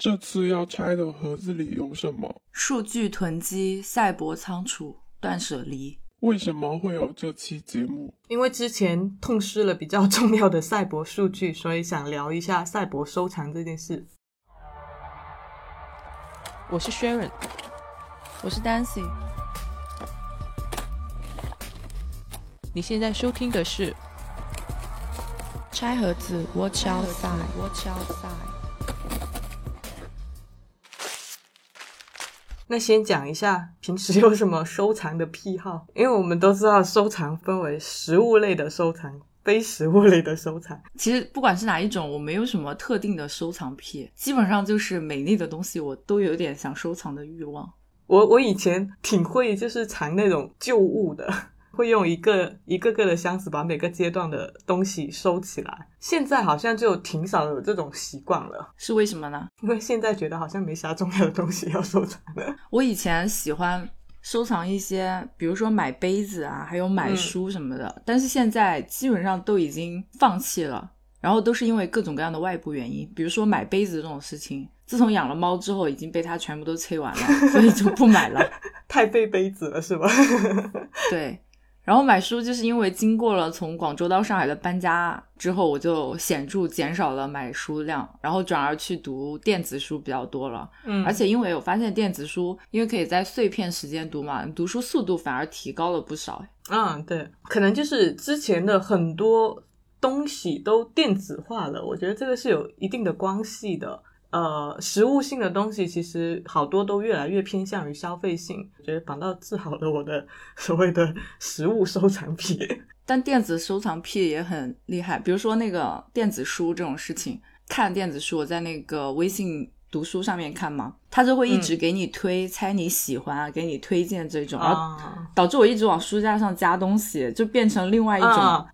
这次要拆的盒子里有什么？数据囤积、赛博仓储、断舍离。为什么会有这期节目？因为之前痛失了比较重要的赛博数据，所以想聊一下赛博收藏这件事。我是 Sharon，我是 Dancy。你现在收听的是拆盒子，Watch outside，Watch outside。那先讲一下平时有什么收藏的癖好，因为我们都知道收藏分为实物类的收藏、非食物类的收藏。其实不管是哪一种，我没有什么特定的收藏癖，基本上就是美丽的东西，我都有点想收藏的欲望。我我以前挺会就是藏那种旧物的。会用一个一个个的箱子把每个阶段的东西收起来。现在好像就挺少有这种习惯了，是为什么呢？因为现在觉得好像没啥重要的东西要收藏了。我以前喜欢收藏一些，比如说买杯子啊，还有买书什么的，但是现在基本上都已经放弃了。然后都是因为各种各样的外部原因，比如说买杯子这种事情，自从养了猫之后，已经被它全部都催完了，所以就不买了。太费杯子了，是吧？对。然后买书，就是因为经过了从广州到上海的搬家之后，我就显著减少了买书量，然后转而去读电子书比较多了。嗯，而且因为我发现电子书，因为可以在碎片时间读嘛，读书速度反而提高了不少。嗯，对，可能就是之前的很多东西都电子化了，我觉得这个是有一定的关系的。呃，实物性的东西其实好多都越来越偏向于消费性，我觉得反倒治好了我的所谓的实物收藏癖。但电子收藏癖也很厉害，比如说那个电子书这种事情，看电子书我在那个微信读书上面看嘛，他就会一直给你推，猜你喜欢啊，给你推荐这种，然后导致我一直往书架上加东西，就变成另外一种。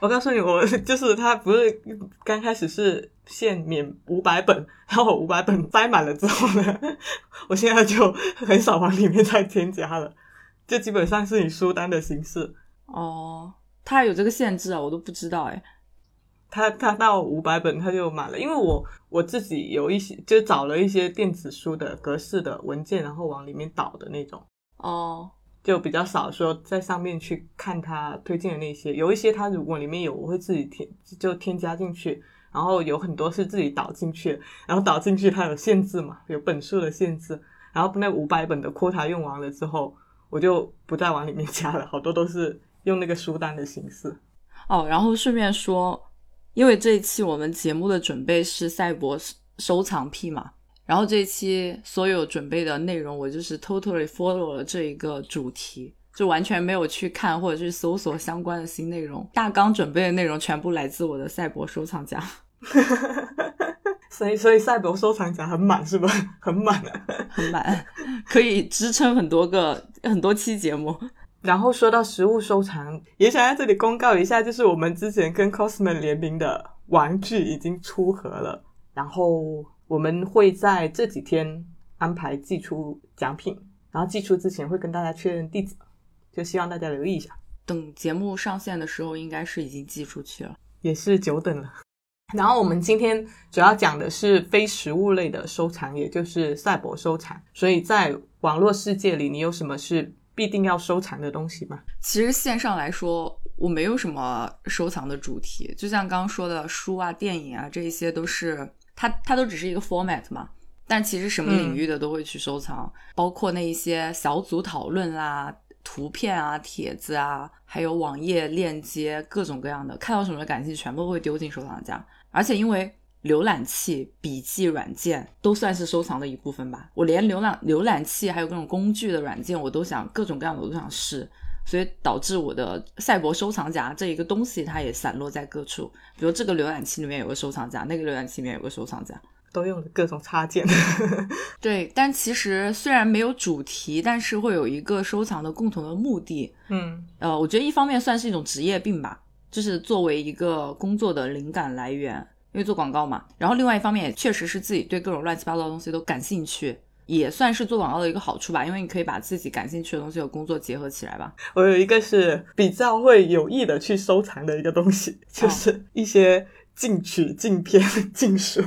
我告诉你，我 就是他，不是刚开始是限免五百本，然后五百本塞满了之后呢，我现在就很少往里面再添加了，就基本上是以书单的形式。哦，他有这个限制啊，我都不知道哎。他他到五百本他就满了，因为我我自己有一些就找了一些电子书的格式的文件，然后往里面导的那种。哦。就比较少说在上面去看他推荐的那些，有一些他如果里面有，我会自己添就添加进去，然后有很多是自己导进去，然后导进去它有限制嘛，有本数的限制，然后那五百本的 quota 用完了之后，我就不再往里面加了，好多都是用那个书单的形式。哦，然后顺便说，因为这一期我们节目的准备是赛博收藏癖嘛。然后这一期所有准备的内容，我就是 totally follow 了这一个主题，就完全没有去看或者去搜索相关的新内容。大纲准备的内容全部来自我的赛博收藏夹，所以所以赛博收藏夹很满是吧？很满，很满，可以支撑很多个很多期节目。然后说到实物收藏，也想在这里公告一下，就是我们之前跟 Cosmo 联名的玩具已经出盒了，然后。我们会在这几天安排寄出奖品，然后寄出之前会跟大家确认地址，就希望大家留意一下。等节目上线的时候，应该是已经寄出去了，也是久等了。然后我们今天主要讲的是非实物类的收藏，也就是赛博收藏。所以在网络世界里，你有什么是必定要收藏的东西吗？其实线上来说，我没有什么收藏的主题，就像刚刚说的书啊、电影啊，这一些都是。它它都只是一个 format 嘛，但其实什么领域的都会去收藏，包括那一些小组讨论啦、图片啊、帖子啊，还有网页链接，各种各样的，看到什么感兴趣，全部会丢进收藏夹。而且因为浏览器、笔记软件都算是收藏的一部分吧，我连浏览浏览器还有各种工具的软件，我都想各种各样的我都想试。所以导致我的赛博收藏夹这一个东西，它也散落在各处。比如这个浏览器里面有个收藏夹，那个浏览器里面有个收藏夹，都用了各种插件。对，但其实虽然没有主题，但是会有一个收藏的共同的目的。嗯，呃，我觉得一方面算是一种职业病吧，就是作为一个工作的灵感来源，因为做广告嘛。然后另外一方面也确实是自己对各种乱七八糟的东西都感兴趣。也算是做广告的一个好处吧，因为你可以把自己感兴趣的东西和工作结合起来吧。我有一个是比较会有意的去收藏的一个东西，就是一些禁曲、禁片、禁书。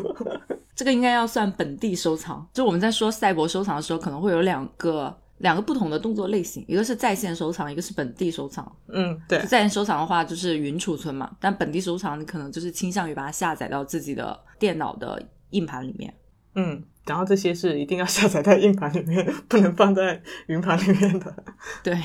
这个应该要算本地收藏。就我们在说赛博收藏的时候，可能会有两个两个不同的动作类型，一个是在线收藏，一个是本地收藏。嗯，对，在线收藏的话就是云储存嘛，但本地收藏你可能就是倾向于把它下载到自己的电脑的硬盘里面。嗯，然后这些是一定要下载在硬盘里面，不能放在云盘里面的。对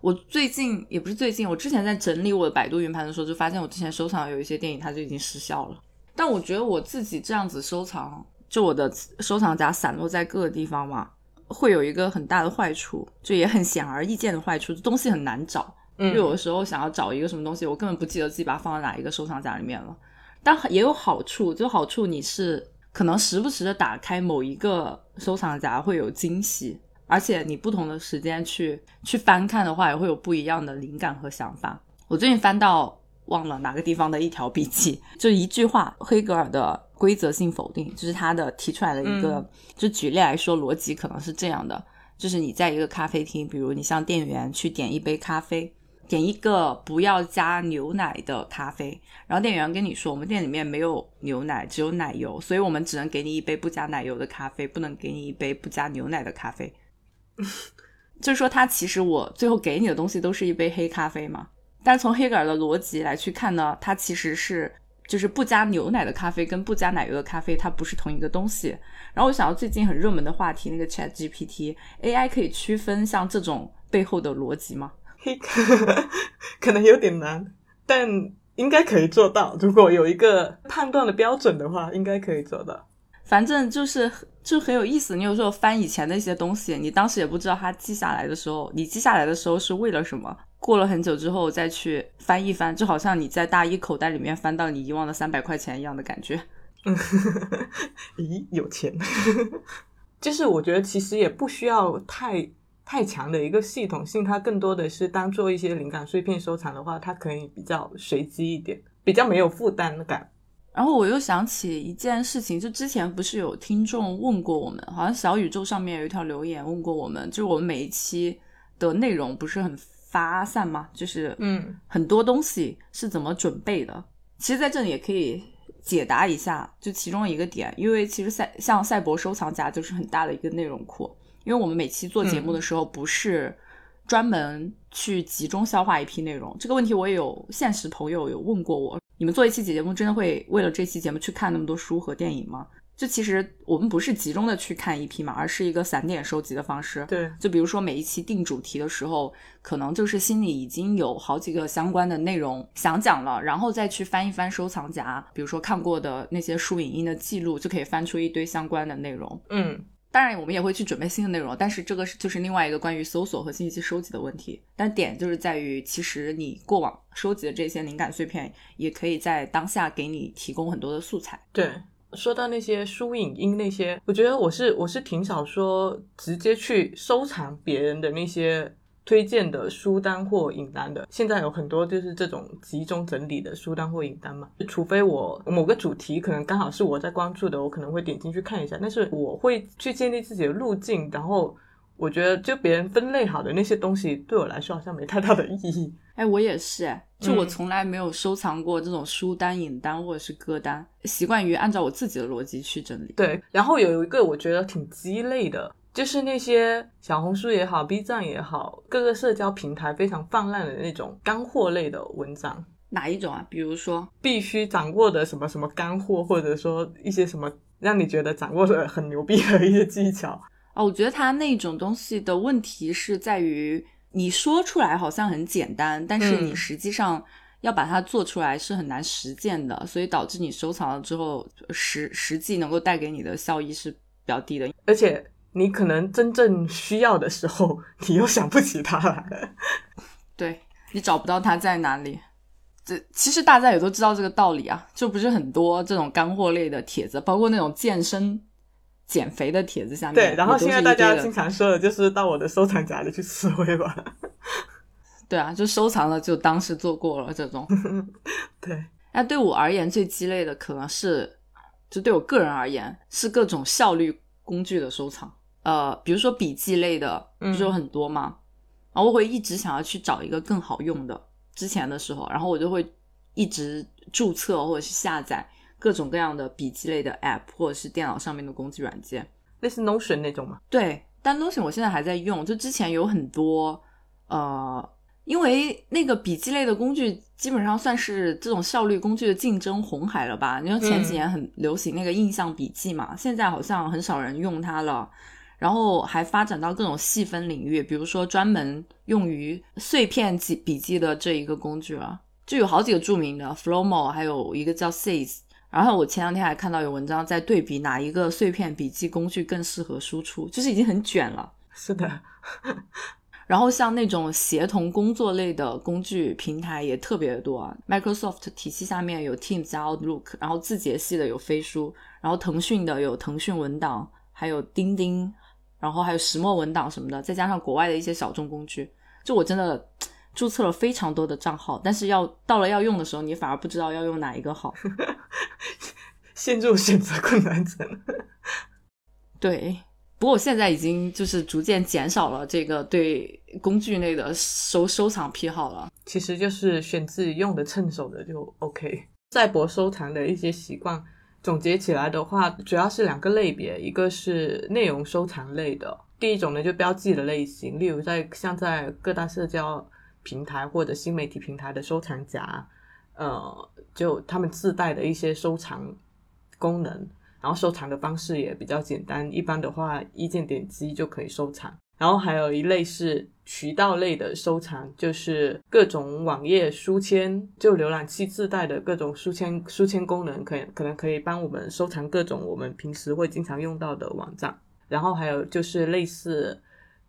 我最近也不是最近，我之前在整理我的百度云盘的时候，就发现我之前收藏有一些电影它就已经失效了。但我觉得我自己这样子收藏，就我的收藏夹散落在各个地方嘛，会有一个很大的坏处，就也很显而易见的坏处，东西很难找。嗯有的时候想要找一个什么东西，我根本不记得自己把它放在哪一个收藏夹里面了。但也有好处，就好处你是可能时不时的打开某一个收藏夹会有惊喜，而且你不同的时间去去翻看的话，也会有不一样的灵感和想法。我最近翻到。忘了哪个地方的一条笔记，就一句话，黑格尔的规则性否定，就是他的提出来的一个，就举例来说，逻辑可能是这样的：，就是你在一个咖啡厅，比如你向店员去点一杯咖啡，点一个不要加牛奶的咖啡，然后店员跟你说，我们店里面没有牛奶，只有奶油，所以我们只能给你一杯不加奶油的咖啡，不能给你一杯不加牛奶的咖啡。就是说，他其实我最后给你的东西都是一杯黑咖啡嘛。但是从黑格尔的逻辑来去看呢，它其实是就是不加牛奶的咖啡跟不加奶油的咖啡，它不是同一个东西。然后我想到最近很热门的话题，那个 Chat GPT，AI 可以区分像这种背后的逻辑吗？嘿，可能有点难，但应该可以做到。如果有一个判断的标准的话，应该可以做到。反正就是就很有意思。你有时候翻以前的一些东西，你当时也不知道它记下来的时候，你记下来的时候是为了什么？过了很久之后再去翻一翻，就好像你在大衣口袋里面翻到你遗忘的三百块钱一样的感觉。咦，有钱？就是我觉得其实也不需要太太强的一个系统性，它更多的是当做一些灵感碎片收藏的话，它可以比较随机一点，比较没有负担感。然后我又想起一件事情，就之前不是有听众问过我们，好像小宇宙上面有一条留言问过我们，就是我们每一期的内容不是很。发散嘛？就是嗯，很多东西是怎么准备的？其实在这里也可以解答一下，就其中一个点，因为其实赛像赛博收藏夹就是很大的一个内容库，因为我们每期做节目的时候不是专门去集中消化一批内容。这个问题我也有现实朋友有问过我，你们做一期节目真的会为了这期节目去看那么多书和电影吗？就其实我们不是集中的去看一批嘛，而是一个散点收集的方式。对，就比如说每一期定主题的时候，可能就是心里已经有好几个相关的内容想讲了，然后再去翻一翻收藏夹，比如说看过的那些书影音的记录，就可以翻出一堆相关的内容。嗯，当然我们也会去准备新的内容，但是这个是就是另外一个关于搜索和信息收集的问题。但点就是在于，其实你过往收集的这些灵感碎片，也可以在当下给你提供很多的素材。对。说到那些书影音那些，我觉得我是我是挺少说直接去收藏别人的那些推荐的书单或影单的。现在有很多就是这种集中整理的书单或影单嘛，除非我某个主题可能刚好是我在关注的，我可能会点进去看一下。但是我会去建立自己的路径，然后我觉得就别人分类好的那些东西，对我来说好像没太大的意义。哎，我也是哎，就我从来没有收藏过这种书单、影单或者是歌单，习惯于按照我自己的逻辑去整理。对，然后有一个我觉得挺鸡肋的，就是那些小红书也好、B 站也好，各个社交平台非常泛滥的那种干货类的文章。哪一种啊？比如说必须掌握的什么什么干货，或者说一些什么让你觉得掌握的很牛逼的一些技巧。哦，我觉得他那种东西的问题是在于。你说出来好像很简单，但是你实际上要把它做出来是很难实践的，所以导致你收藏了之后实实际能够带给你的效益是比较低的。而且你可能真正需要的时候，你又想不起它来，对你找不到它在哪里。这其实大家也都知道这个道理啊，就不是很多这种干货类的帖子，包括那种健身。减肥的帖子下面，对，然后现在大家经常说的就是到我的收藏夹里去吃灰吧。对啊，就收藏了就当是做过了这种。对，那对我而言最鸡肋的可能是，就对我个人而言是各种效率工具的收藏。呃，比如说笔记类的，不是有很多吗？然后我会一直想要去找一个更好用的。之前的时候，然后我就会一直注册或者是下载各种各样的笔记类的 App，或者是电脑上面的工具软件。类似 Notion 那种嘛。对，但 Notion 我现在还在用，就之前有很多呃，因为那个笔记类的工具基本上算是这种效率工具的竞争红海了吧？你说前几年很流行那个印象笔记嘛，现在好像很少人用它了。然后还发展到各种细分领域，比如说专门用于碎片记笔记的这一个工具了，就有好几个著名的 Flowmo，还有一个叫 Seize。然后我前两天还看到有文章在对比哪一个碎片笔记工具更适合输出，就是已经很卷了。是的，然后像那种协同工作类的工具平台也特别多啊，Microsoft 体系下面有 Teams 加 Outlook，然后字节系的有飞书，然后腾讯的有腾讯文档，还有钉钉。然后还有石墨文档什么的，再加上国外的一些小众工具，就我真的注册了非常多的账号，但是要到了要用的时候，你反而不知道要用哪一个好，陷入选择困难症。对，不过我现在已经就是逐渐减少了这个对工具类的收收藏癖好了。其实就是选自己用的趁手的就 OK。赛博收藏的一些习惯。总结起来的话，主要是两个类别，一个是内容收藏类的，第一种呢就标记的类型，例如在像在各大社交平台或者新媒体平台的收藏夹，呃，就他们自带的一些收藏功能，然后收藏的方式也比较简单，一般的话一键点击就可以收藏。然后还有一类是渠道类的收藏，就是各种网页书签，就浏览器自带的各种书签书签功能，可以可能可以帮我们收藏各种我们平时会经常用到的网站。然后还有就是类似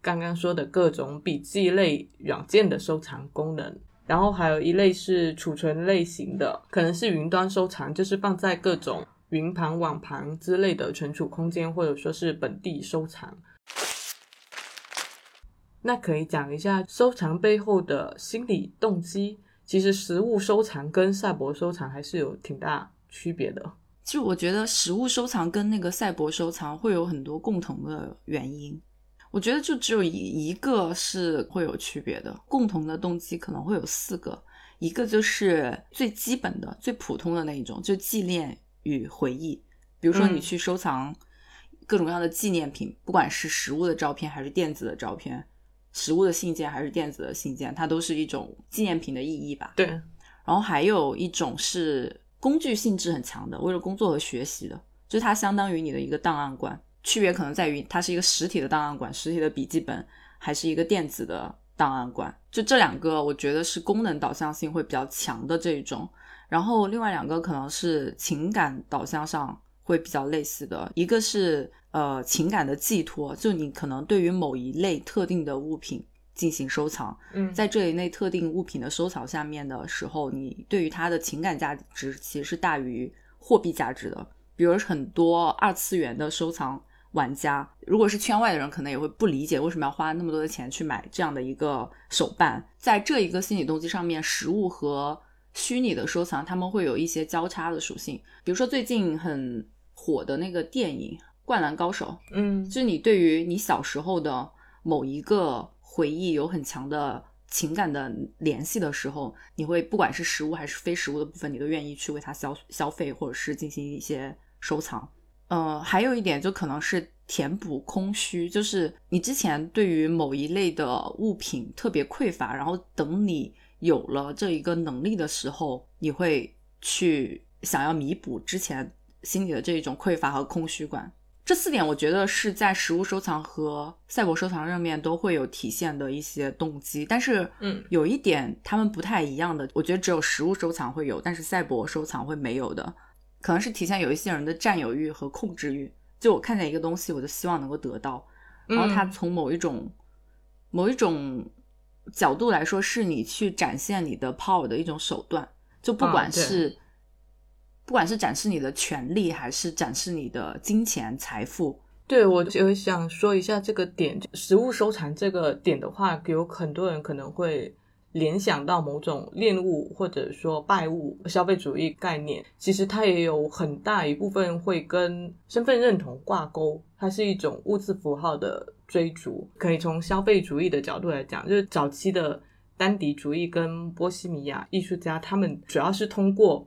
刚刚说的各种笔记类软件的收藏功能。然后还有一类是储存类型的，可能是云端收藏，就是放在各种云盘、网盘之类的存储空间，或者说是本地收藏。那可以讲一下收藏背后的心理动机。其实实物收藏跟赛博收藏还是有挺大区别的。就我觉得实物收藏跟那个赛博收藏会有很多共同的原因。我觉得就只有一一个是会有区别的，共同的动机可能会有四个。一个就是最基本的、最普通的那一种，就纪念与回忆。比如说你去收藏各种各样的纪念品，不管是实物的照片还是电子的照片。实物的信件还是电子的信件，它都是一种纪念品的意义吧。对。然后还有一种是工具性质很强的，为了工作和学习的，就是它相当于你的一个档案馆。区别可能在于它是一个实体的档案馆，实体的笔记本，还是一个电子的档案馆。就这两个，我觉得是功能导向性会比较强的这一种。然后另外两个可能是情感导向上会比较类似的，一个是。呃，情感的寄托，就你可能对于某一类特定的物品进行收藏，嗯，在这一类特定物品的收藏下面的时候，你对于它的情感价值其实是大于货币价值的。比如很多二次元的收藏玩家，如果是圈外的人，可能也会不理解为什么要花那么多的钱去买这样的一个手办。在这一个心理动机上面，实物和虚拟的收藏，他们会有一些交叉的属性。比如说最近很火的那个电影。灌篮高手，嗯，就是你对于你小时候的某一个回忆有很强的情感的联系的时候，你会不管是实物还是非实物的部分，你都愿意去为它消消费或者是进行一些收藏。呃，还有一点就可能是填补空虚，就是你之前对于某一类的物品特别匮乏，然后等你有了这一个能力的时候，你会去想要弥补之前心里的这一种匮乏和空虚感。这四点我觉得是在实物收藏和赛博收藏上面都会有体现的一些动机，但是，嗯，有一点他们不太一样的，我觉得只有实物收藏会有，但是赛博收藏会没有的，可能是体现有一些人的占有欲和控制欲。就我看见一个东西，我就希望能够得到，然后它从某一种某一种角度来说，是你去展现你的 power 的一种手段，就不管是。不管是展示你的权利，还是展示你的金钱财富，对我就想说一下这个点，实物收藏这个点的话，有很多人可能会联想到某种恋物或者说拜物消费主义概念，其实它也有很大一部分会跟身份认同挂钩，它是一种物质符号的追逐。可以从消费主义的角度来讲，就是早期的丹迪主义跟波西米亚艺术家，他们主要是通过。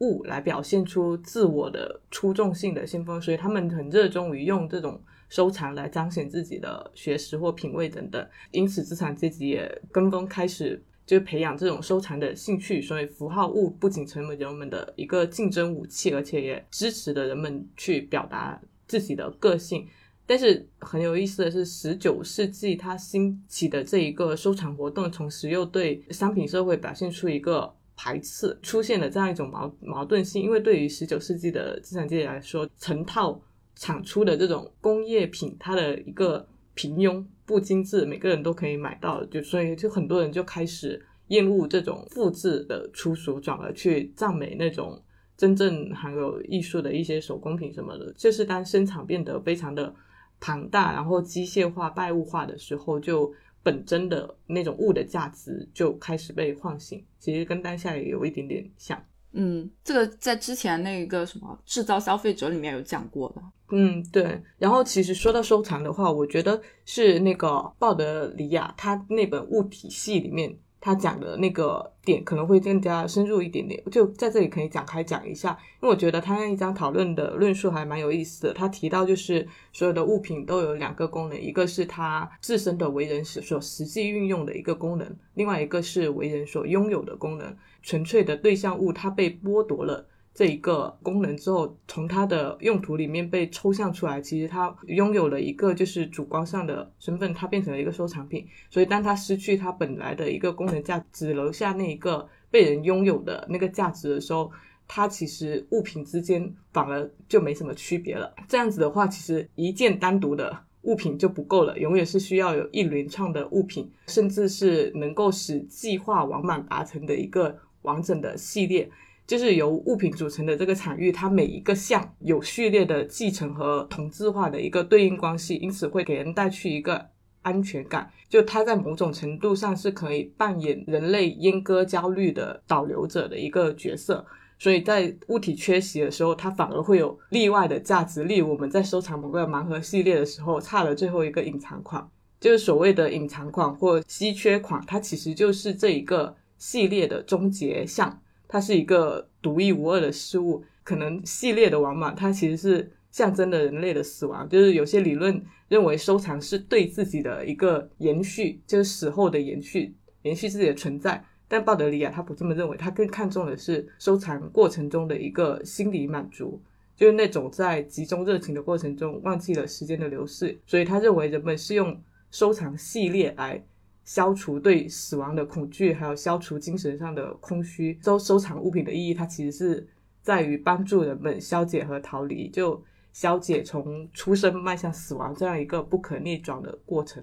物来表现出自我的出众性的先锋，所以他们很热衷于用这种收藏来彰显自己的学识或品味等等。因此，资产阶级也跟风开始就培养这种收藏的兴趣，所以符号物不仅成为人们的一个竞争武器，而且也支持的人们去表达自己的个性。但是很有意思的是，十九世纪它兴起的这一个收藏活动，同时又对商品社会表现出一个排斥，出现了这样一种矛矛盾性。因为对于十九世纪的资产阶级来说，成套产出的这种工业品，它的一个平庸不精致，每个人都可以买到，就所以就很多人就开始厌恶这种复制的出俗，转而去赞美那种真正含有艺术的一些手工品什么的。就是当生产变得非常的。庞大，然后机械化、拜物化的时候，就本真的那种物的价值就开始被唤醒。其实跟当下也有一点点像。嗯，这个在之前那个什么制造消费者里面有讲过的。嗯，对。然后其实说到收藏的话，我觉得是那个鲍德里亚他那本物体系里面。他讲的那个点可能会更加深入一点点，就在这里可以展开讲一下，因为我觉得他那一章讨论的论述还蛮有意思的。他提到就是所有的物品都有两个功能，一个是他自身的为人所所实际运用的一个功能，另外一个是为人所拥有的功能。纯粹的对象物，它被剥夺了。这一个功能之后，从它的用途里面被抽象出来，其实它拥有了一个就是主观上的身份，它变成了一个收藏品。所以，当它失去它本来的一个功能价，只留下那一个被人拥有的那个价值的时候，它其实物品之间反而就没什么区别了。这样子的话，其实一件单独的物品就不够了，永远是需要有一连串的物品，甚至是能够使计划完满达成的一个完整的系列。就是由物品组成的这个场域，它每一个项有序列的继承和同质化的一个对应关系，因此会给人带去一个安全感。就它在某种程度上是可以扮演人类阉割焦虑的导流者的一个角色。所以在物体缺席的时候，它反而会有例外的价值。例如我们在收藏某个盲盒系列的时候，差了最后一个隐藏款，就是所谓的隐藏款或稀缺款，它其实就是这一个系列的终结项。它是一个独一无二的事物，可能系列的完满，它其实是象征着人类的死亡。就是有些理论认为收藏是对自己的一个延续，就是死后的延续，延续自己的存在。但鲍德里亚他不这么认为，他更看重的是收藏过程中的一个心理满足，就是那种在集中热情的过程中忘记了时间的流逝。所以他认为人们是用收藏系列来。消除对死亡的恐惧，还有消除精神上的空虚。收收藏物品的意义，它其实是在于帮助人们消解和逃离，就消解从出生迈向死亡这样一个不可逆转的过程。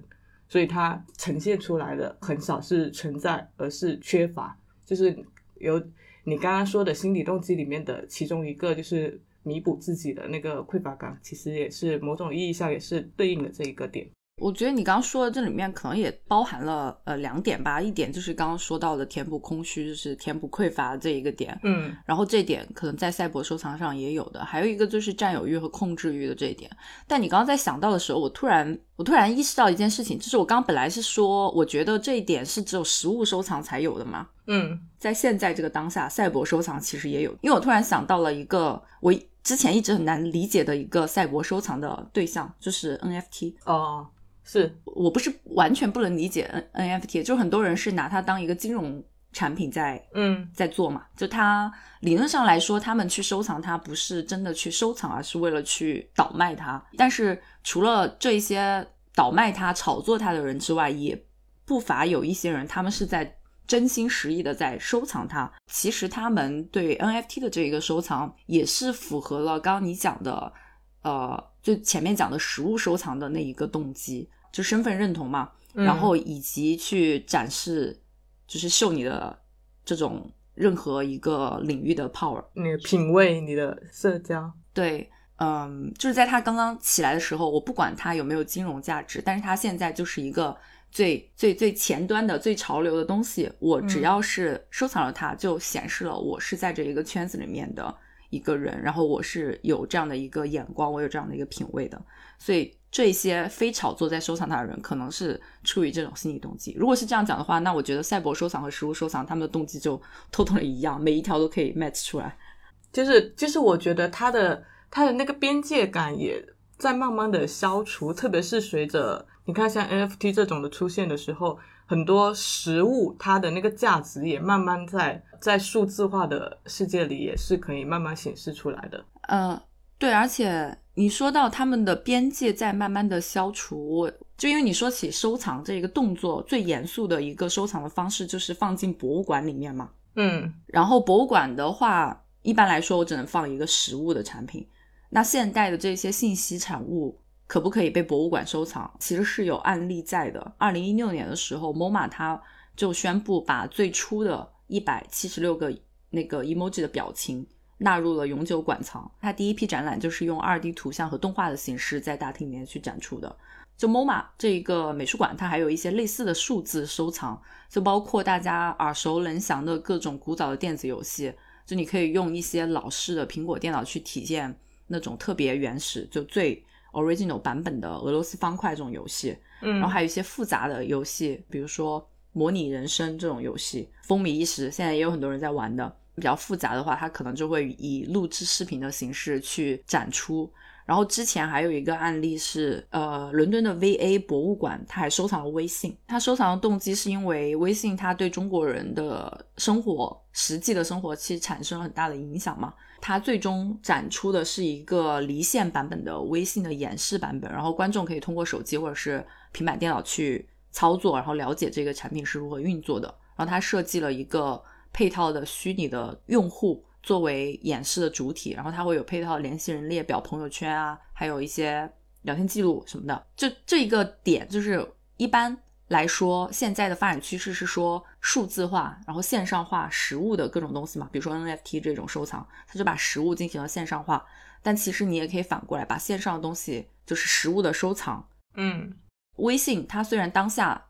所以它呈现出来的很少是存在，而是缺乏。就是有你刚刚说的心理动机里面的其中一个，就是弥补自己的那个匮乏感，其实也是某种意义上也是对应的这一个点。我觉得你刚刚说的这里面可能也包含了呃两点吧，一点就是刚刚说到的填补空虚，就是填补匮乏这一个点，嗯，然后这点可能在赛博收藏上也有的，还有一个就是占有欲和控制欲的这一点。但你刚刚在想到的时候，我突然我突然意识到一件事情，就是我刚刚本来是说，我觉得这一点是只有实物收藏才有的嘛，嗯，在现在这个当下，赛博收藏其实也有，因为我突然想到了一个我之前一直很难理解的一个赛博收藏的对象，就是 NFT 哦。是我不是完全不能理解 N NFT，就很多人是拿它当一个金融产品在嗯在做嘛。就它理论上来说，他们去收藏它不是真的去收藏，而是为了去倒卖它。但是除了这一些倒卖它、炒作它的人之外，也不乏有一些人，他们是在真心实意的在收藏它。其实他们对 NFT 的这一个收藏，也是符合了刚刚你讲的。呃，就前面讲的实物收藏的那一个动机，就身份认同嘛，然后以及去展示，就是秀你的这种任何一个领域的 power，你的品味，你的社交，对，嗯，就是在他刚刚起来的时候，我不管它有没有金融价值，但是它现在就是一个最最最前端的、最潮流的东西，我只要是收藏了它，就显示了我是在这一个圈子里面的。一个人，然后我是有这样的一个眼光，我有这样的一个品味的，所以这些非炒作在收藏它的人，可能是出于这种心理动机。如果是这样讲的话，那我觉得赛博收藏和实物收藏他们的动机就偷偷的一样，每一条都可以 match 出来。就是就是我觉得他的他的那个边界感也在慢慢的消除，特别是随着你看像 NFT 这种的出现的时候，很多实物它的那个价值也慢慢在在数字化的世界里也是可以慢慢显示出来的。呃，对，而且你说到他们的边界在慢慢的消除，就因为你说起收藏这个动作，最严肃的一个收藏的方式就是放进博物馆里面嘛。嗯然后博物馆的话，一般来说我只能放一个实物的产品。那现代的这些信息产物可不可以被博物馆收藏？其实是有案例在的。二零一六年的时候，MoMA 它就宣布把最初的一百七十六个那个 emoji 的表情纳入了永久馆藏。它第一批展览就是用二 D 图像和动画的形式在大厅里面去展出的。就 MoMA 这一个美术馆，它还有一些类似的数字收藏，就包括大家耳熟能详的各种古早的电子游戏。就你可以用一些老式的苹果电脑去体验那种特别原始、就最 original 版本的俄罗斯方块这种游戏。嗯，然后还有一些复杂的游戏，比如说模拟人生这种游戏，风靡一时，现在也有很多人在玩的。比较复杂的话，它可能就会以录制视频的形式去展出。然后之前还有一个案例是，呃，伦敦的 VA 博物馆，它还收藏了微信。它收藏的动机是因为微信它对中国人的生活、实际的生活其实产生了很大的影响嘛。它最终展出的是一个离线版本的微信的演示版本，然后观众可以通过手机或者是平板电脑去操作，然后了解这个产品是如何运作的。然后它设计了一个配套的虚拟的用户作为演示的主体，然后它会有配套联系人列表、朋友圈啊，还有一些聊天记录什么的。就这一个点，就是一般来说，现在的发展趋势是说数字化，然后线上化实物的各种东西嘛，比如说 NFT 这种收藏，它就把实物进行了线上化。但其实你也可以反过来，把线上的东西就是实物的收藏。嗯微信它虽然当下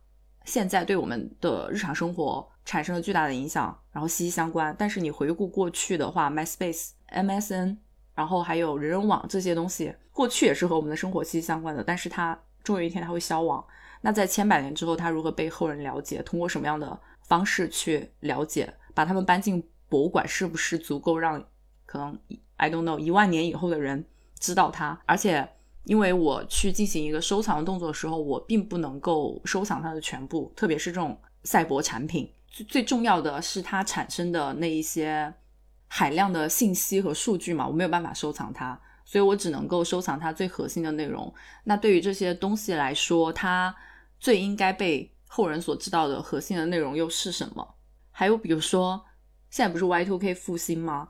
现在对我们的日常生活产生了巨大的影响，然后息息相关，但是你回顾过去的话，MySpace、MSN，然后还有人人网这些东西，过去也是和我们的生活息息相关的，但是它终有一天它会消亡。那在千百年之后，它如何被后人了解？通过什么样的方式去了解？把它们搬进博物馆，是不是足够让可能 I don't know 一万年以后的人知道它？而且，因为我去进行一个收藏的动作的时候，我并不能够收藏它的全部，特别是这种赛博产品。最最重要的是它产生的那一些海量的信息和数据嘛，我没有办法收藏它，所以我只能够收藏它最核心的内容。那对于这些东西来说，它最应该被后人所知道的核心的内容又是什么？还有比如说，现在不是 Y2K 复兴吗？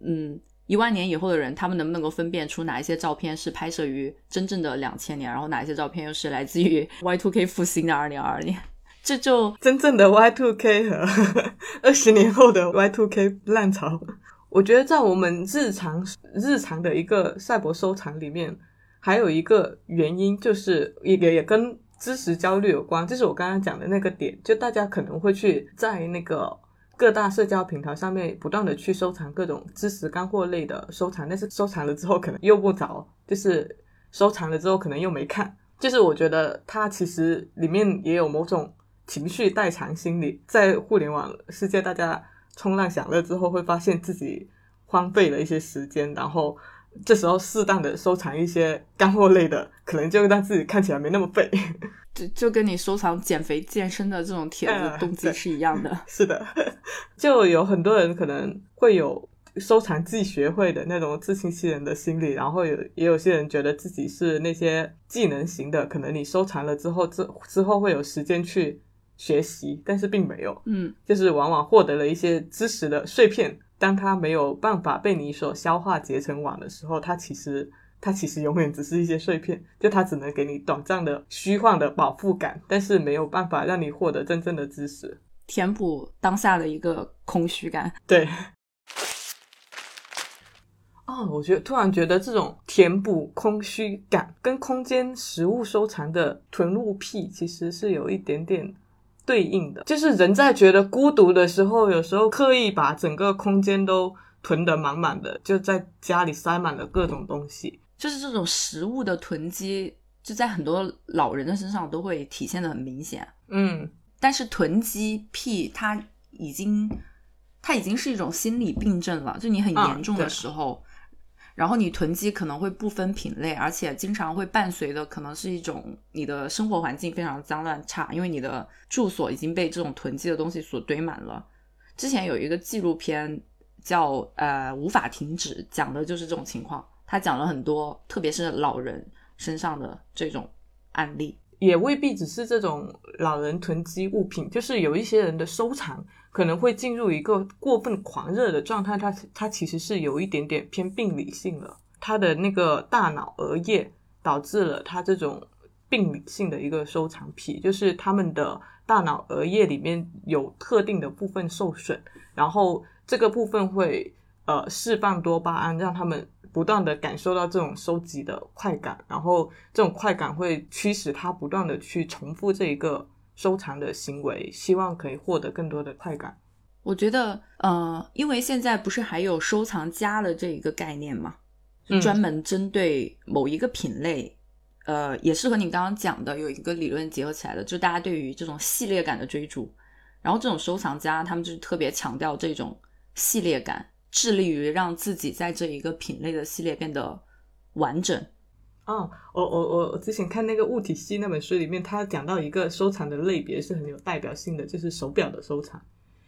嗯，一万年以后的人，他们能不能够分辨出哪一些照片是拍摄于真正的两千年，然后哪一些照片又是来自于 Y2K 复兴的二零二二年？这就 真正的 Y two K 和 二十年后的 Y two K 浪潮，我觉得在我们日常日常的一个赛博收藏里面，还有一个原因就是也也也跟知识焦虑有关，就是我刚刚讲的那个点，就大家可能会去在那个各大社交平台上面不断的去收藏各种知识干货类的收藏，但是收藏了之后可能用不着，就是收藏了之后可能又没看，就是我觉得它其实里面也有某种。情绪代偿心理，在互联网世界，大家冲浪享乐之后，会发现自己荒废了一些时间，然后这时候适当的收藏一些干货类的，可能就让自己看起来没那么废。就就跟你收藏减肥健身的这种帖子动机是一样的。是的，就有很多人可能会有收藏既学会的那种自欺欺人的心理，然后有也有些人觉得自己是那些技能型的，可能你收藏了之后，之之后会有时间去。学习，但是并没有，嗯，就是往往获得了一些知识的碎片，当它没有办法被你所消化结成网的时候，它其实它其实永远只是一些碎片，就它只能给你短暂的虚幻的饱腹感，但是没有办法让你获得真正的知识，填补当下的一个空虚感。对。哦，我觉得突然觉得这种填补空虚感跟空间食物收藏的囤物癖其实是有一点点。对应的就是人在觉得孤独的时候，有时候刻意把整个空间都囤得满满的，就在家里塞满了各种东西。就是这种食物的囤积，就在很多老人的身上都会体现的很明显。嗯，但是囤积癖它已经它已经是一种心理病症了，就你很啊严重的时候，然后你囤积可能会不分品类，而且经常会伴随的可能是一种你的生活环境非常脏乱差，因为你的住所已经被这种囤积的东西所堆满了。之前有一个纪录片叫呃无法停止，讲的就是这种情况，他讲了很多，特别是老人身上的这种案例。也未必只是这种老人囤积物品，就是有一些人的收藏可能会进入一个过分狂热的状态，他他其实是有一点点偏病理性了，他的那个大脑额叶导致了他这种病理性的一个收藏癖，就是他们的大脑额叶里面有特定的部分受损，然后这个部分会呃释放多巴胺，让他们不断的感受到这种收集的快感，然后这种快感会驱使他不断的去重复这一个收藏的行为，希望可以获得更多的快感。我觉得，呃，因为现在不是还有收藏家的这一个概念嘛，嗯专门针对某一个品类，呃，也是和你刚刚讲的有一个理论结合起来的，就是大家对于这种系列感的追逐，然后这种收藏家他们就是特别强调这种系列感，致力于让自己在这一个品类的系列变得完整。哦，我我我我之前看那个物体系那本书里面，他讲到一个收藏的类别是很有代表性的，就是手表的收藏。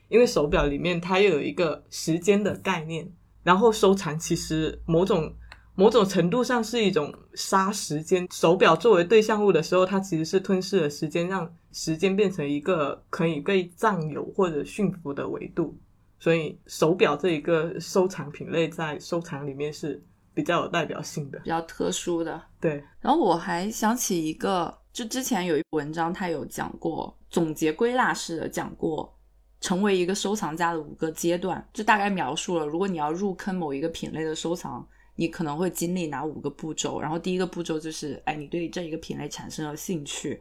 因为手表里面它又有一个时间的概念，然后收藏其实某种某种程度上是一种杀时间。手表作为对象物的时候，它其实是吞噬了时间，让时间变成一个可以被占有或者驯服的维度。所以手表这一个收藏品类在收藏里面是比较有代表性的比。较特殊的。对，然后我还想起一个，就之前有一文章，他有讲过总结归纳式的讲过成为一个收藏家的五个阶段，就大概描述了如果你要入坑某一个品类的收藏，你可能会经历哪五个步骤。然后第一个步骤就是，哎，你对这一个品类产生了兴趣。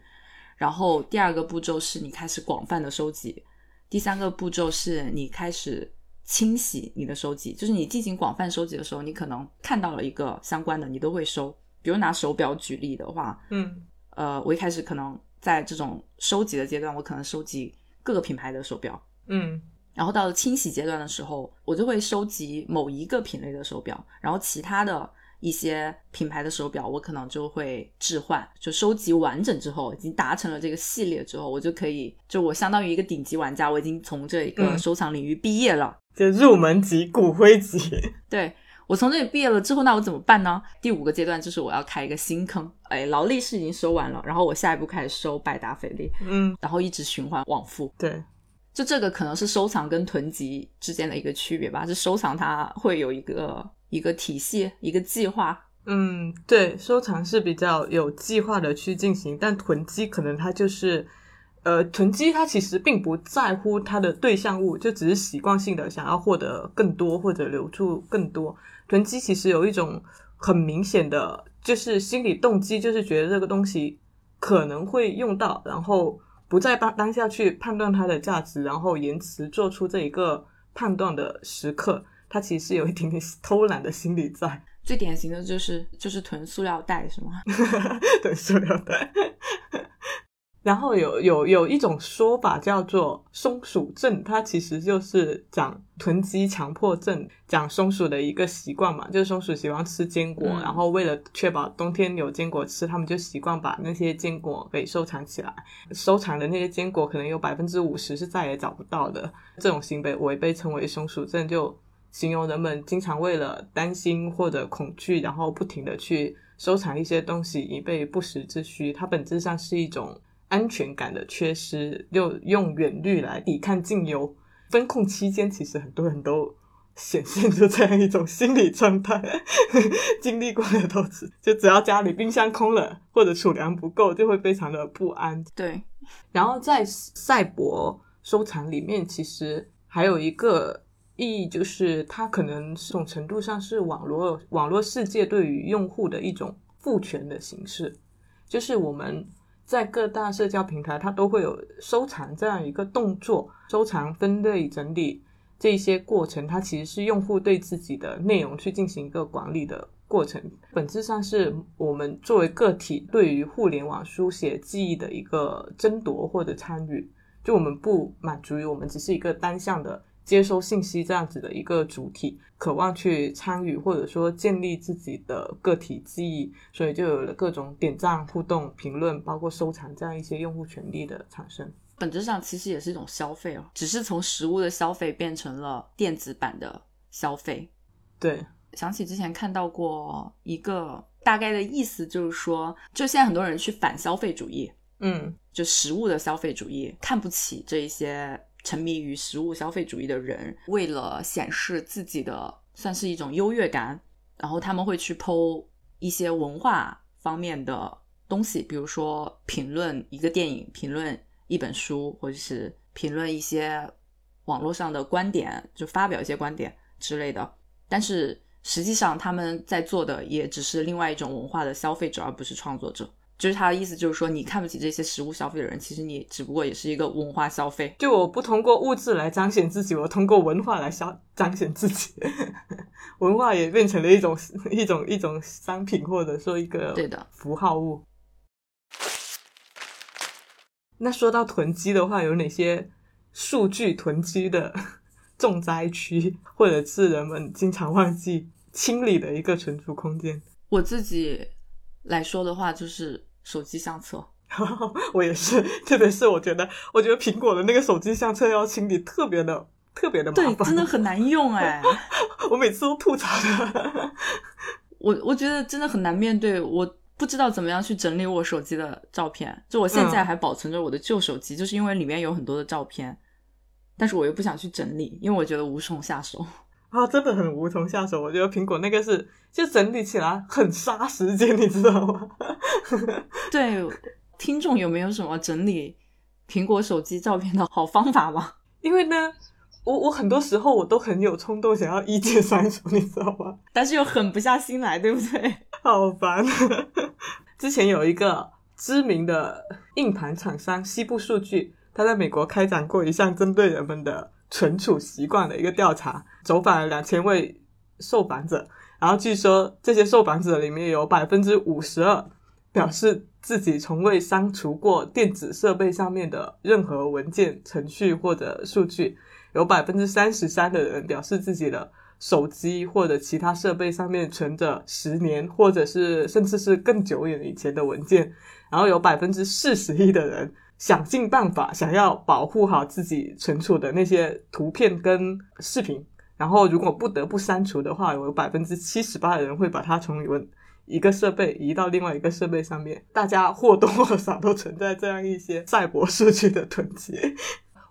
然后第二个步骤是你开始广泛的收集，第三个步骤是你开始清洗你的收集，就是你进行广泛收集的时候，你可能看到了一个相关的，你都会收。比如拿手表举例的话，嗯呃，我一开始可能在这种收集的阶段，我可能收集各个品牌的手表，嗯然后到了清洗阶段的时候，我就会收集某一个品类的手表，然后其他的一些品牌的手表，我可能就会置换。就收集完整之后，已经达成了这个系列之后，我就可以，就我相当于一个顶级玩家，我已经从这一个嗯收藏领域毕业了。就入门级、骨灰级。对我从这里毕业了之后，那我怎么办呢？第五个阶段就是我要开一个新坑，哎，劳力士已经收完了，然后我下一步开始收百达翡丽，嗯，然后一直循环往复。对，就这个可能是收藏跟囤积之间的一个区别吧。是收藏它会有一个一个体系、一个计划。嗯，对，收藏是比较有计划的去进行，但囤积可能它就是，呃，囤积它其实并不在乎它的对象物，就只是习惯性的想要获得更多或者留住更多。囤积其实有一种很明显的，就是心理动机，就是觉得这个东西可能会用到，然后不在当当下去判断它的价值，然后延迟做出这一个判断的时刻，它其实有一点点偷懒的心理在。最典型的就是就是囤塑料袋，是吗？囤，塑料袋。然后有有有一种说法叫做松鼠症，它其实就是讲囤积强迫症，讲松鼠的一个习惯嘛，就是松鼠喜欢吃坚果，嗯然后为了确保冬天有坚果吃，他们就习惯把那些坚果给收藏起来。收藏的那些坚果可能有百分之五十是再也找不到的，这种行为为被称为松鼠症，就形容人们经常为了担心或者恐惧，然后不停的去收藏一些东西以备不时之需。它本质上是一种安全感的缺失，又用远虑来抵抗近忧。风控期间，其实很多人都显现出这样一种心理状态，经历过的都知，就只要家里冰箱空了或者储粮不够，就会非常的不安。对，然后在赛博收藏里面，其实还有一个意义，就是它可能这种程度上是网络网络世界对于用户的一种赋权的形式，就是我们在各大社交平台，它都会有收藏这样一个动作，收藏、分类、整理这些过程，它其实是用户对自己的内容去进行一个管理的过程，本质上是我们作为个体对于互联网书写记忆的一个争夺或者参与。就我们不满足于我们只是一个单向的接收信息这样子的一个主体，渴望去参与或者说建立自己的个体记忆，所以就有了各种点赞、互动、评论，包括收藏这样一些用户权利的产生。本质上其实也是一种消费哦，只是从实物的消费变成了电子版的消费。对，想起之前看到过一个大概的意思，就是说，就现在很多人去反消费主义，嗯就实物的消费主义，看不起这一些沉迷于食物消费主义的人，为了显示自己的算是一种优越感，然后他们会去剖一些文化方面的东西，比如说评论一个电影，评论一本书，或者是评论一些网络上的观点，就发表一些观点之类的。但是实际上他们在做的也只是另外一种文化的消费者，而不是创作者。就是他的意思，就是说你看不起这些食物消费的人，其实你只不过也是一个文化消费。就我不通过物质来彰显自己，我通过文化来消彰显自己，文化也变成了一种一种一种商品，或者说一个对的符号物。那说到囤积的话，有哪些数据囤积的 重灾区，或者是人们经常忘记清理的一个存储空间？我自己来说的话，就是手机相册。我也是，特别是我觉得，我觉得苹果的那个手机相册要清理特别的特别的麻对，烦，真的很难用哎。我每次都吐槽的。我我觉得真的很难面对，我不知道怎么样去整理我手机的照片。就我现在嗯还保存着我的旧手机，就是因为里面有很多的照片，但是我又不想去整理，因为我觉得无从下手。啊，真的很无从下手。我觉得苹果那个是，就整理起来很杀时间，你知道吗？对，听众有没有什么整理苹果手机照片的好方法吗？因为呢，我我很多时候我都很有冲动想要一键删除，你知道吗？但是又狠不下心来，对不对？好烦。之前有一个知名的硬盘厂商西部数据，他在美国开展过一项针对人们的存储习惯的一个调查，走访了两千位受访者，然后据说这些受访者里面有百分之五十二表示自己从未删除过电子设备上面的任何文件、程序或者数据，有百分之三十三的人表示自己的手机或者其他设备上面存着十年或者是甚至是更久远以前的文件，然后有百分之四十一的人想尽办法想要保护好自己存储的那些图片跟视频，然后如果不得不删除的话，有百分之七十八的人会把它从文一个设备移到另外一个设备上面，大家或多或少都存在这样一些赛博数据的囤积。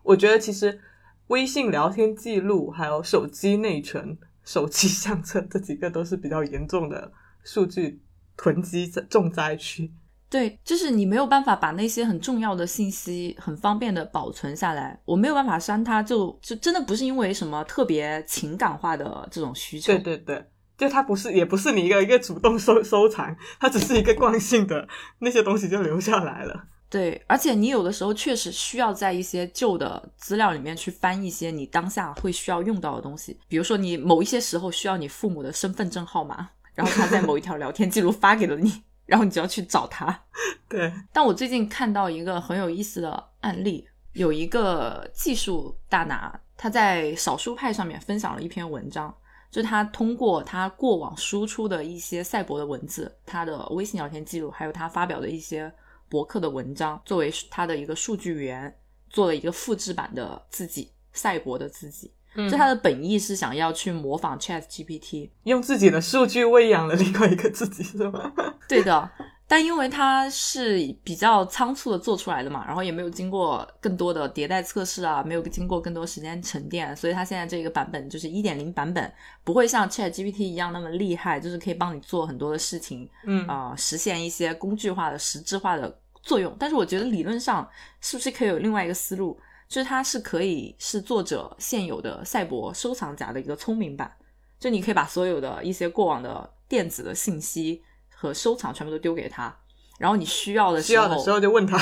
我觉得其实微信聊天记录、还有手机内存、手机相册这几个都是比较严重的数据囤积重灾区。对，就是你没有办法把那些很重要的信息很方便的保存下来，我没有办法删它，就就真的不是因为什么特别情感化的这种需求。对对对，就它不是，也不是你一个一个主动收收藏，它只是一个惯性的那些东西就留下来了。对，而且你有的时候确实需要在一些旧的资料里面去翻一些你当下会需要用到的东西，比如说你某一些时候需要你父母的身份证号码，然后他在某一条聊天记录发给了你，然后你就要去找他。对，但我最近看到一个很有意思的案例，有一个技术大拿，他在少数派上面分享了一篇文章，就是他通过他过往输出的一些赛博的文字，他的微信聊天记录，还有他发表的一些博客的文章，作为他的一个数据源，做了一个复制版的自己，赛博的自己。嗯就他的本意是想要去模仿 Chat GPT，用自己的数据喂养了另外一个自己，是吗？对的，但因为它是比较仓促的做出来的嘛，然后也没有经过更多的迭代测试啊，没有经过更多时间沉淀，所以它现在这个版本就是一点零版本，不会像 Chat GPT 一样那么厉害，就是可以帮你做很多的事情，嗯啊、实现一些工具化的、实质化的作用。但是我觉得理论上是不是可以有另外一个思路，就是它是可以是作者现有的赛博收藏夹的一个聪明版，就你可以把所有的一些过往的电子的信息和收藏全部都丢给他，然后你需要的时候，需要的时候就问他。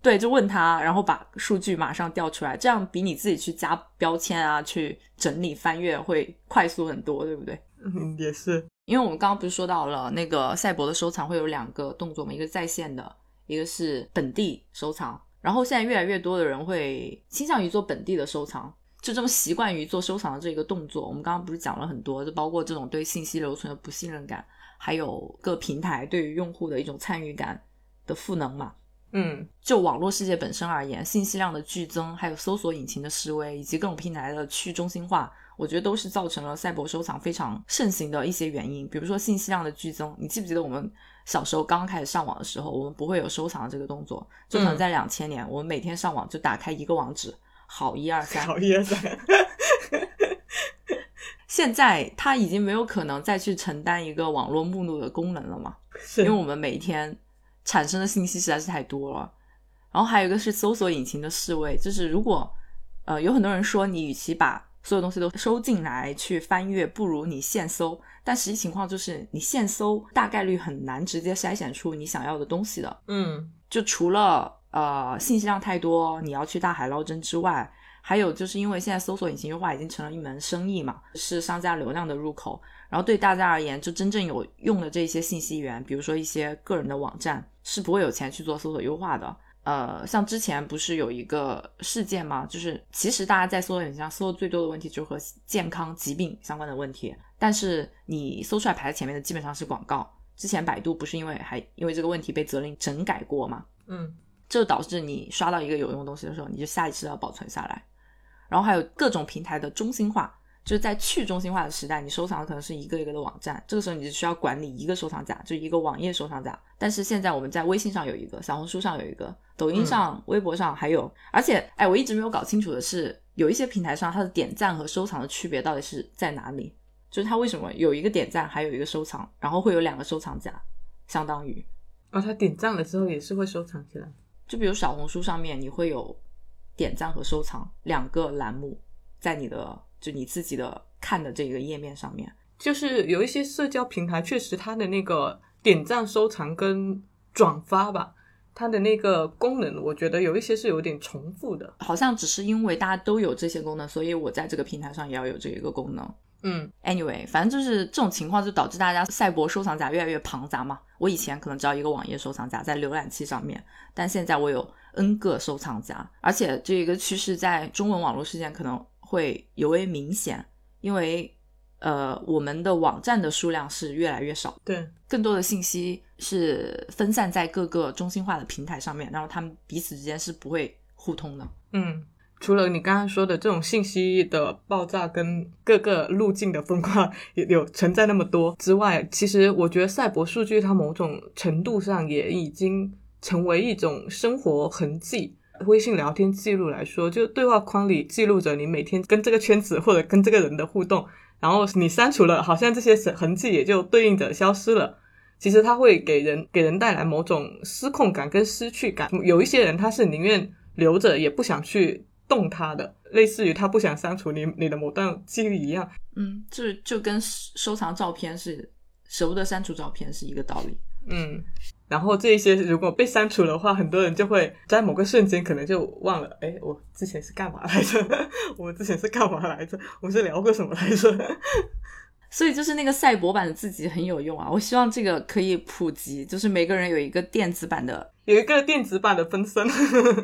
对，就问他，然后把数据马上调出来，这样比你自己去加标签啊、去整理翻阅会快速很多，对不对？嗯，也是。因为我们刚刚不是说到了那个赛博的收藏会有两个动作嘛，一个在线的，一个是本地收藏。然后现在越来越多的人会倾向于做本地的收藏，就这么习惯于做收藏的这个动作。我们刚刚不是讲了很多，就包括这种对信息留存的不信任感，还有各平台对于用户的一种参与感的赋能嘛。嗯就网络世界本身而言，信息量的剧增，还有搜索引擎的示威，以及各种平台的去中心化，我觉得都是造成了赛博收藏非常盛行的一些原因。比如说信息量的剧增，你记不记得我们小时候刚刚开始上网的时候，我们不会有收藏这个动作，就可能在两千年，我们每天上网就打开一个网址，好一二三，好一二三，现在它已经没有可能再去承担一个网络目录的功能了嘛？因为我们每一天产生的信息实在是太多了。然后还有一个是搜索引擎的示威，就是如果呃有很多人说你与其把所有东西都收进来去翻阅，不如你现搜。但实际情况就是你现搜大概率很难直接筛选出你想要的东西的。嗯就除了呃信息量太多，你要去大海捞针之外，还有就是因为现在搜索引擎优化已经成了一门生意嘛，是商家流量的入口。然后对大家而言，就真正有用的这些信息源，比如说一些个人的网站，是不会有钱去做搜索优化的。呃，像之前不是有一个事件吗？就是其实大家在搜索引擎上搜的最多的问题就是和健康疾病相关的问题，但是你搜出来排在前面的基本上是广告。之前百度不是因为还因为这个问题被责令整改过吗？嗯这就导致你刷到一个有用的东西的时候，你就下意识地要保存下来。然后还有各种平台的中心化，就是在去中心化的时代，你收藏的可能是一个一个的网站，这个时候你就需要管理一个收藏夹，就一个网页收藏夹。但是现在我们在微信上有一个，小红书上有一个，抖音上、微博上还有，而且哎，我一直没有搞清楚的是，有一些平台上它的点赞和收藏的区别到底是在哪里？就是它为什么有一个点赞，还有一个收藏，然后会有两个收藏夹，相当于。哦，它点赞了之后也是会收藏起来。就比如小红书上面，你会有点赞和收藏两个栏目，在你的就你自己的看的这个页面上面。就是有一些社交平台，确实它的那个点赞、收藏跟转发吧，它的那个功能，我觉得有一些是有点重复的。好像只是因为大家都有这些功能，所以我在这个平台上也要有这一个功能。嗯 Anyway，反正就是这种情况，就导致大家赛博收藏夹越来越庞杂嘛。我以前可能只要一个网页收藏夹在浏览器上面，但现在我有 N 个收藏夹，而且这个趋势在中文网络事件可能会尤为明显，因为呃，我们的网站的数量是越来越少，对，更多的信息是分散在各个中心化的平台上面，然后他们彼此之间是不会互通的。嗯，除了你刚刚说的这种信息的爆炸跟各个路径的分化有有存在那么多之外，其实我觉得赛博数据它某种程度上也已经成为一种生活痕迹。微信聊天记录来说，就对话框里记录着你每天跟这个圈子或者跟这个人的互动，然后你删除了，好像这些痕迹也就对应着消失了。其实它会给人给人带来某种失控感跟失去感。有一些人他是宁愿留着，也不想去动它的，类似于他不想删除你你的某段记忆一样。嗯，就就跟收藏照片是舍不得删除照片是一个道理。嗯，然后这一些如果被删除的话，很多人就会在某个瞬间可能就忘了，哎，我之前是干嘛来着？我之前是干嘛来着？我是聊过什么来着？所以就是那个赛博版的自己很有用啊！我希望这个可以普及，就是每个人有一个电子版的，有一个电子版的分身。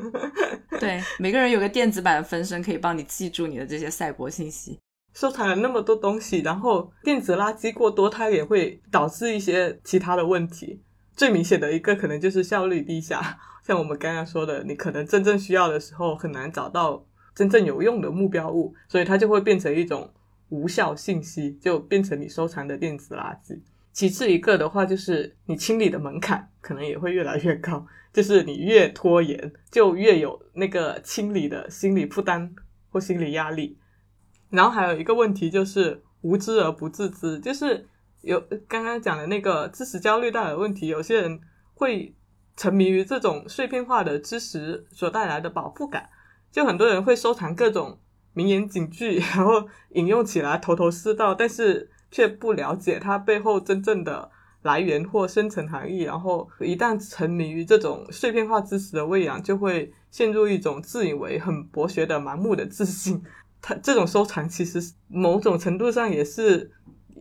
对，每个人有个电子版的分身，可以帮你记住你的这些赛博信息。收藏了那么多东西，然后电子垃圾过多，它也会导致一些其他的问题。最明显的一个可能就是效率低下，像我们刚刚说的，你可能真正需要的时候很难找到真正有用的目标物，所以它就会变成一种无效信息，就变成你收藏的电子垃圾。其次一个的话，就是你清理的门槛可能也会越来越高，就是你越拖延，就越有那个清理的心理负担或心理压力。然后还有一个问题就是无知而不自知，就是有刚刚讲的那个知识焦虑带来的问题，有些人会沉迷于这种碎片化的知识所带来的饱腹感，就很多人会收藏各种名言警句，然后引用起来头头是道，但是却不了解它背后真正的来源或深层含义，然后一旦沉迷于这种碎片化知识的喂养，就会陷入一种自以为很博学的盲目的自信。它这种收藏其实某种程度上也是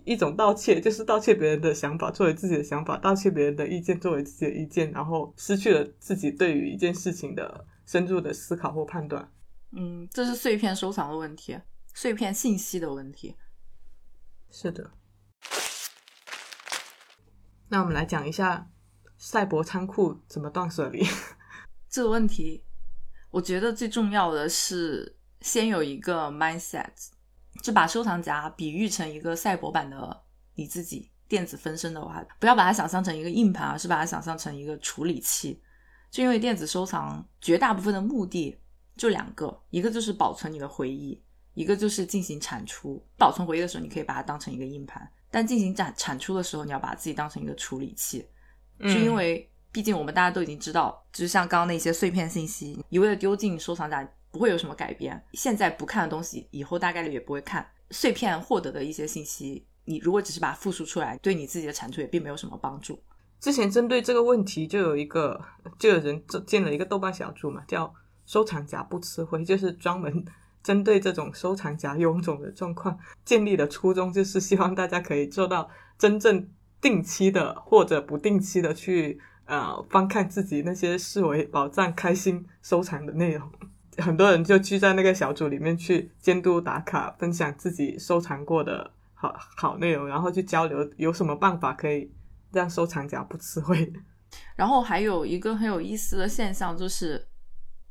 一种盗窃，就是盗窃别人的想法作为自己的想法，盗窃别人的意见作为自己的意见，然后失去了自己对于一件事情的深入的思考或判断。嗯，这是碎片收藏的问题，碎片信息的问题。是的。那我们来讲一下赛博仓库怎么断舍离。这个问题，我觉得最重要的是先有一个 mindset，就把收藏夹比喻成一个赛博版的你自己。电子分身的话，不要把它想象成一个硬盘，而是把它想象成一个处理器。就因为电子收藏绝大部分的目的就两个，一个就是保存你的回忆，一个就是进行产出。保存回忆的时候，你可以把它当成一个硬盘；但进行产产出的时候，你要把自己当成一个处理器。就因为毕竟我们大家都已经知道，就像刚刚那些碎片信息，一味的丢进收藏夹不会有什么改变。现在不看的东西，以后大概率也不会看。碎片获得的一些信息。你如果只是把它复述出来，对你自己的产出也并没有什么帮助。之前针对这个问题，就有一个就有人建了一个豆瓣小组嘛，叫“收藏夹不吃灰”，就是专门 针对这种收藏夹臃肿的状况建立的初衷，就是希望大家可以做到真正定期的或者不定期的去呃翻看自己那些视为宝藏、开心收藏的内容。很多人就聚在那个小组里面去监督打卡，分享自己收藏过的。好好内容，然后去交流，有什么办法可以让收藏夹不吃灰？然后还有一个很有意思的现象，就是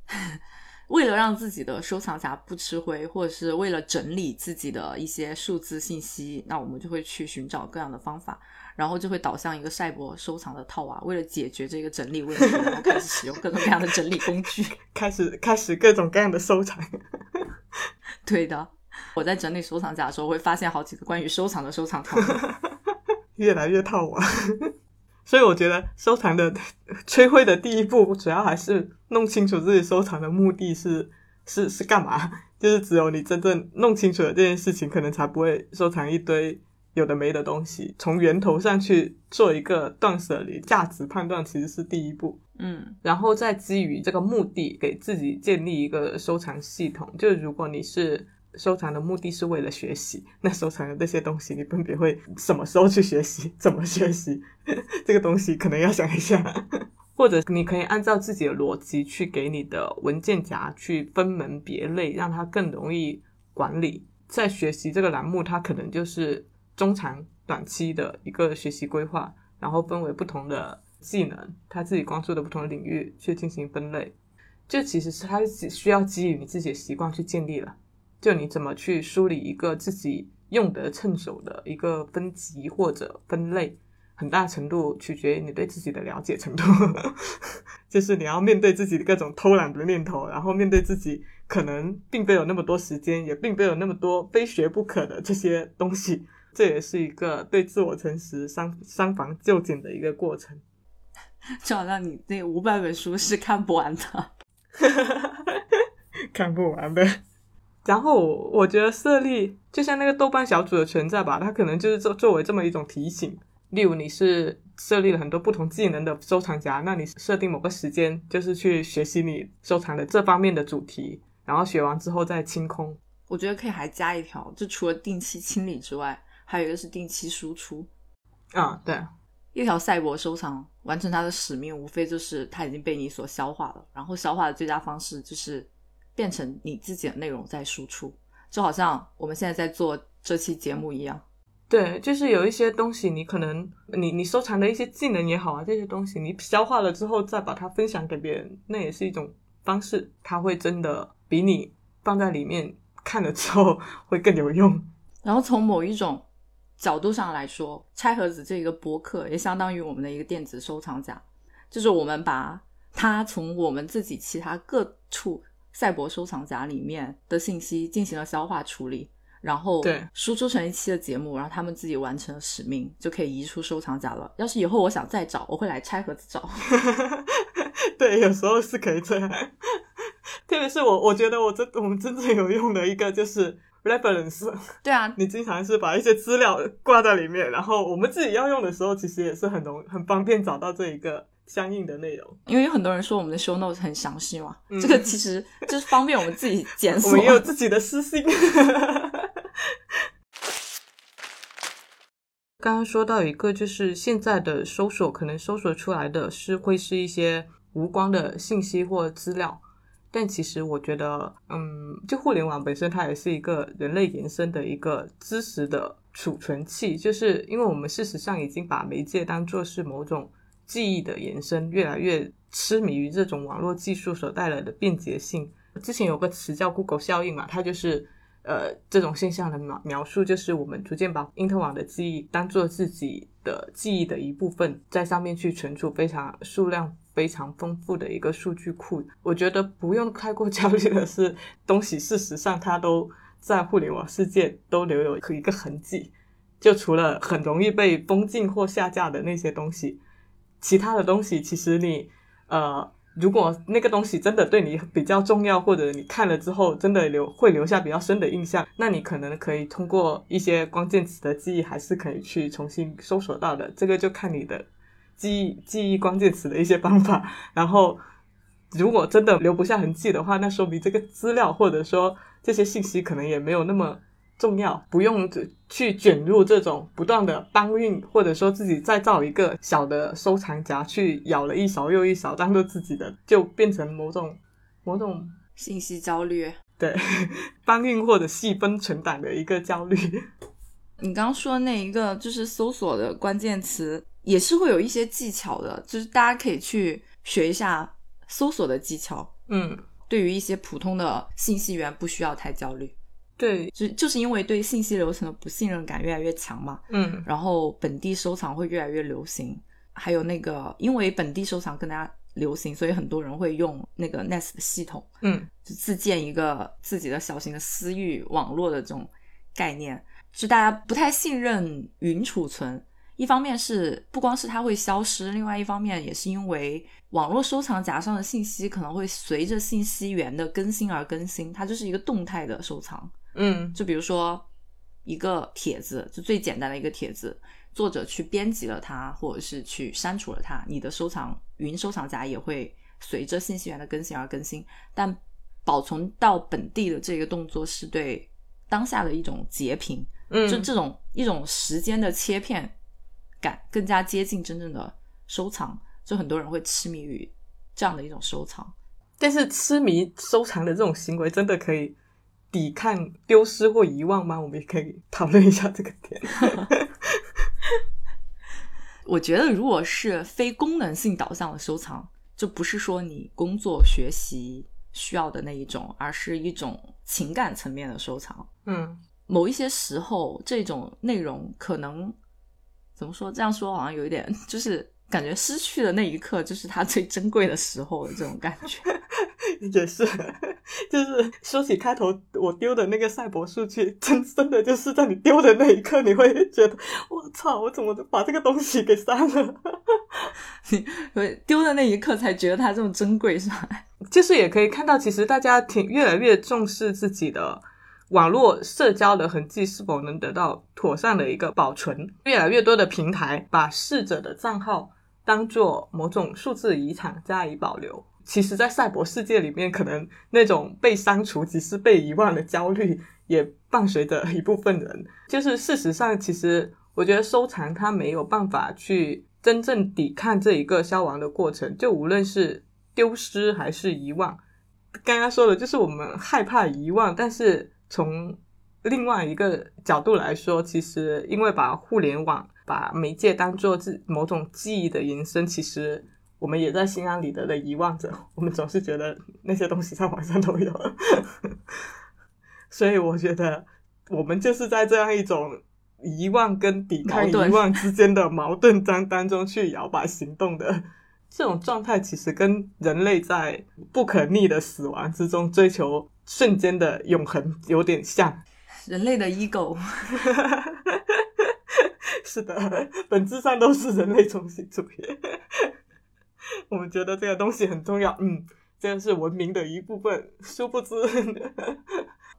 为了让自己的收藏夹不吃灰，或者是为了整理自己的一些数字信息，那我们就会去寻找各样的方法，然后就会导向一个赛博收藏的套娃。为了解决这个整理问题，然后开始使用各种各样的整理工具，开始开始各种各样的收藏。对的。我在整理收藏夹的时候，会发现好几个关于收藏的收藏套，越来越套娃。所以我觉得收藏的摧毁的第一步，主要还是弄清楚自己收藏的目的是是是干嘛。就是只有你真正弄清楚了这件事情，可能才不会收藏一堆有的没的东西。从源头上去做一个断舍离，价值判断其实是第一步。嗯，然后再基于这个目的，给自己建立一个收藏系统。就如果你是。收藏的目的是为了学习，那收藏的这些东西，你分别会什么时候去学习？怎么学习？这个东西可能要想一下，或者你可以按照自己的逻辑去给你的文件夹去分门别类，让它更容易管理。在学习这个栏目，它可能就是中长短期的一个学习规划，然后分为不同的技能，他自己关注的不同领域去进行分类。这其实是它只需要基于你自己的习惯去建立了。就你怎么去梳理一个自己用得趁手的一个分级或者分类，很大程度取决于你对自己的了解程度。就是你要面对自己的各种偷懒的念头，然后面对自己可能并没有那么多时间，也并没有那么多非学不可的这些东西。这也是一个对自我诚实、三三防就简的一个过程。就好像你那五百本书是看不完的，看不完的。然后我觉得设立就像那个豆瓣小组的存在吧，它可能就是作作为这么一种提醒。例如你是设立了很多不同技能的收藏夹，那你设定某个时间就是去学习你收藏的这方面的主题，然后学完之后再清空。我觉得可以还加一条，就除了定期清理之外，还有一个是定期输出。啊，对，一条赛博收藏完成它的使命，无非就是它已经被你所消化了，然后消化的最佳方式就是。变成你自己的内容在输出，就好像我们现在在做这期节目一样。对，就是有一些东西，你可能你你收藏的一些技能也好啊，这些东西你消化了之后再把它分享给别人，那也是一种方式。它会真的比你放在里面看了之后 会更有用。然后从某一种角度上来说，拆盒子这个博客也相当于我们的一个电子收藏夹，就是我们把它从我们自己其他各处。赛博收藏夹里面的信息进行了消化处理，然后对输出成一期的节目，然后他们自己完成了使命，就可以移出收藏夹了。要是以后我想再找，我会来拆盒子找。对，有时候是可以这样。特别是我，我觉得我真我们真正有用的一个就是 reference。对啊，你经常是把一些资料挂在里面，然后我们自己要用的时候，其实也是很容很方便找到这一个。相应的内容，因为有很多人说我们的 show notes 很详细嘛，这个其实就是方便我们自己检索。我们也有自己的私信。刚刚说到一个，就是现在的搜索可能搜索出来的是会是一些无关的信息或资料，但其实我觉得，嗯，就互联网本身它也是一个人类延伸的一个知识的储存器，就是因为我们事实上已经把媒介当做是某种记忆的延伸，越来越痴迷于这种网络技术所带来的便捷性。之前有个词叫 “Google 效应”嘛，它就是呃这种现象的描描述，就是我们逐渐把因特网的记忆当做自己的记忆的一部分，在上面去存储非常数量非常丰富的一个数据库。我觉得不用太过焦虑的是，东西事实上它都在互联网世界都留有一个痕迹，就除了很容易被封禁或下架的那些东西，其他的东西其实你呃。如果那个东西真的对你比较重要，或者你看了之后真的留会留下比较深的印象，那你可能可以通过一些关键词的记忆，还是可以去重新搜索到的。这个就看你的记忆记忆关键词的一些方法。然后，如果真的留不下痕迹的话，那说明这个资料或者说这些信息可能也没有那么。重要，不用去卷入这种不断的搬运，或者说自己再造一个小的收藏夹去舀了一勺又一勺当做自己的，就变成某种某种信息焦虑。对，搬运或者细分存档的一个焦虑。你刚刚说那一个就是搜索的关键词，也是会有一些技巧的，就是大家可以去学一下搜索的技巧。嗯，对于一些普通的信息源，不需要太焦虑。对，就就是因为对信息流程的不信任感越来越强嘛，嗯，然后本地收藏会越来越流行，还有那个因为本地收藏更加流行，所以很多人会用那个 Nest 的系统，嗯，就自建一个自己的小型的私域网络的这种概念，就大家不太信任云储存，一方面是不光是它会消失，另外一方面也是因为网络收藏夹上的信息可能会随着信息源的更新而更新，它就是一个动态的收藏。嗯，就比如说一个帖子，就最简单的一个帖子，作者去编辑了它，或者是去删除了它，你的收藏云收藏夹也会随着信息源的更新而更新。但保存到本地的这个动作是对当下的一种截屏，嗯，就这种一种时间的切片感更加接近真正的收藏，就很多人会痴迷于这样的一种收藏。但是痴迷收藏的这种行为真的可以。抵抗丢失或遗忘吗？我们也可以讨论一下这个点。我觉得，如果是非功能性导向的收藏，就不是说你工作学习需要的那一种，而是一种情感层面的收藏。嗯，某一些时候，这种内容可能怎么说？这样说好像有一点，就是感觉失去的那一刻，就是它最珍贵的时候的这种感觉。也是。就是说起开头我丢的那个赛博数据，真真的就是在你丢的那一刻，你会觉得我操，我怎么把这个东西给删了？你丢的那一刻才觉得它这么珍贵，是吧？就是也可以看到，其实大家挺越来越重视自己的网络社交的痕迹是否能得到妥善的一个保存。越来越多的平台把逝者的账号当做某种数字遗产加以保留。其实，在赛博世界里面，可能那种被删除即是被遗忘的焦虑，也伴随着一部分人。就是事实上，其实我觉得收藏它没有办法去真正抵抗这一个消亡的过程。就无论是丢失还是遗忘，刚刚说的就是我们害怕遗忘，但是从另外一个角度来说，其实因为把互联网、把媒介当做自某种记忆的延伸，其实。我们也在心安理得的遗忘着，我们总是觉得那些东西在网上都有，所以我觉得我们就是在这样一种遗忘跟抵抗遗忘之间的矛盾当当中去摇摆行动的这种状态，其实跟人类在不可逆的死亡之中追求瞬间的永恒有点像。人类的 ego，是的，本质上都是人类中心主义。我们觉得这个东西很重要，嗯，这个是文明的一部分。殊不知，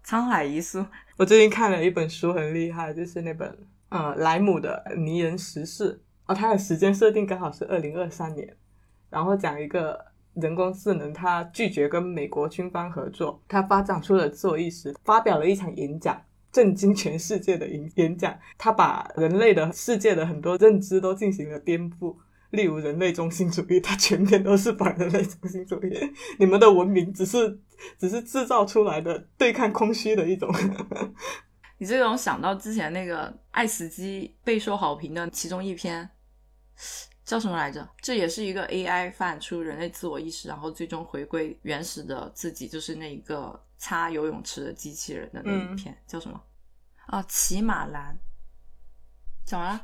沧海一粟。我最近看了一本书，很厉害，就是那本呃莱姆的《泥人时事》哦，它的时间设定刚好是二零二三年，然后讲一个人工智能，它拒绝跟美国军方合作，它发展出了自我意识，发表了一场演讲，震惊全世界的演演讲，它把人类的世界的很多认知都进行了颠覆。例如人类中心主义，它全面都是反人类中心主义。你们的文明只是只是制造出来的对抗空虚的一种。你这种想到之前那个爱死机备受好评的其中一篇，叫什么来着？这也是一个 AI 发展出人类自我意识，然后最终回归原始的自己，就是那一个擦游泳池的机器人的那一篇，叫什么？啊，骑马兰。怎么了。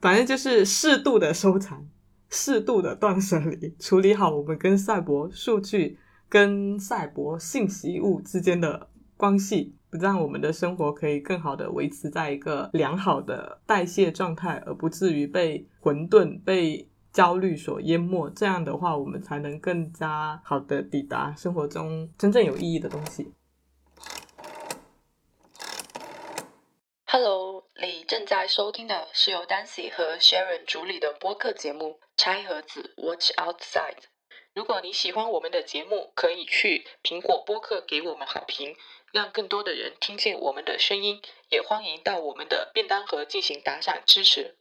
反正就是适度的收藏，适度的断舍离，处理好我们跟赛博数据、跟赛博信息物之间的关系。让我们的生活可以更好的维持在一个良好的代谢状态，而不至于被混沌、被焦虑所淹没。这样的话，我们才能更加好的抵达生活中真正有意义的东西。Hello，你正在收听的是由 Dancy 和 Sharon 主理的播客节目《拆盒子 Watch Outside》。如果你喜欢我们的节目，可以去苹果播客给我们好评。让更多的人听见我们的声音，也欢迎到我们的便当盒进行打赏支持。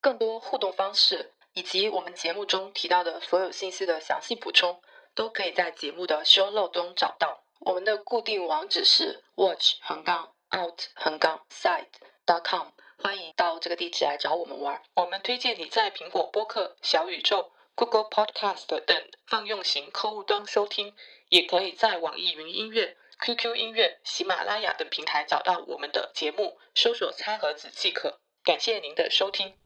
更多互动方式以及我们节目中提到的所有信息的详细补充，都可以在节目的 show l o 中找到。我们的固定网址是 watch 横杠 out 横杠 side dot com，欢迎到这个地址来找我们玩。我们推荐你在苹果播客、小宇宙、Google Podcast 等泛用型客户端收听，也可以在网易云音乐。QQ 音乐、喜马拉雅等平台找到我们的节目，搜索“餐盒子”即可。感谢您的收听。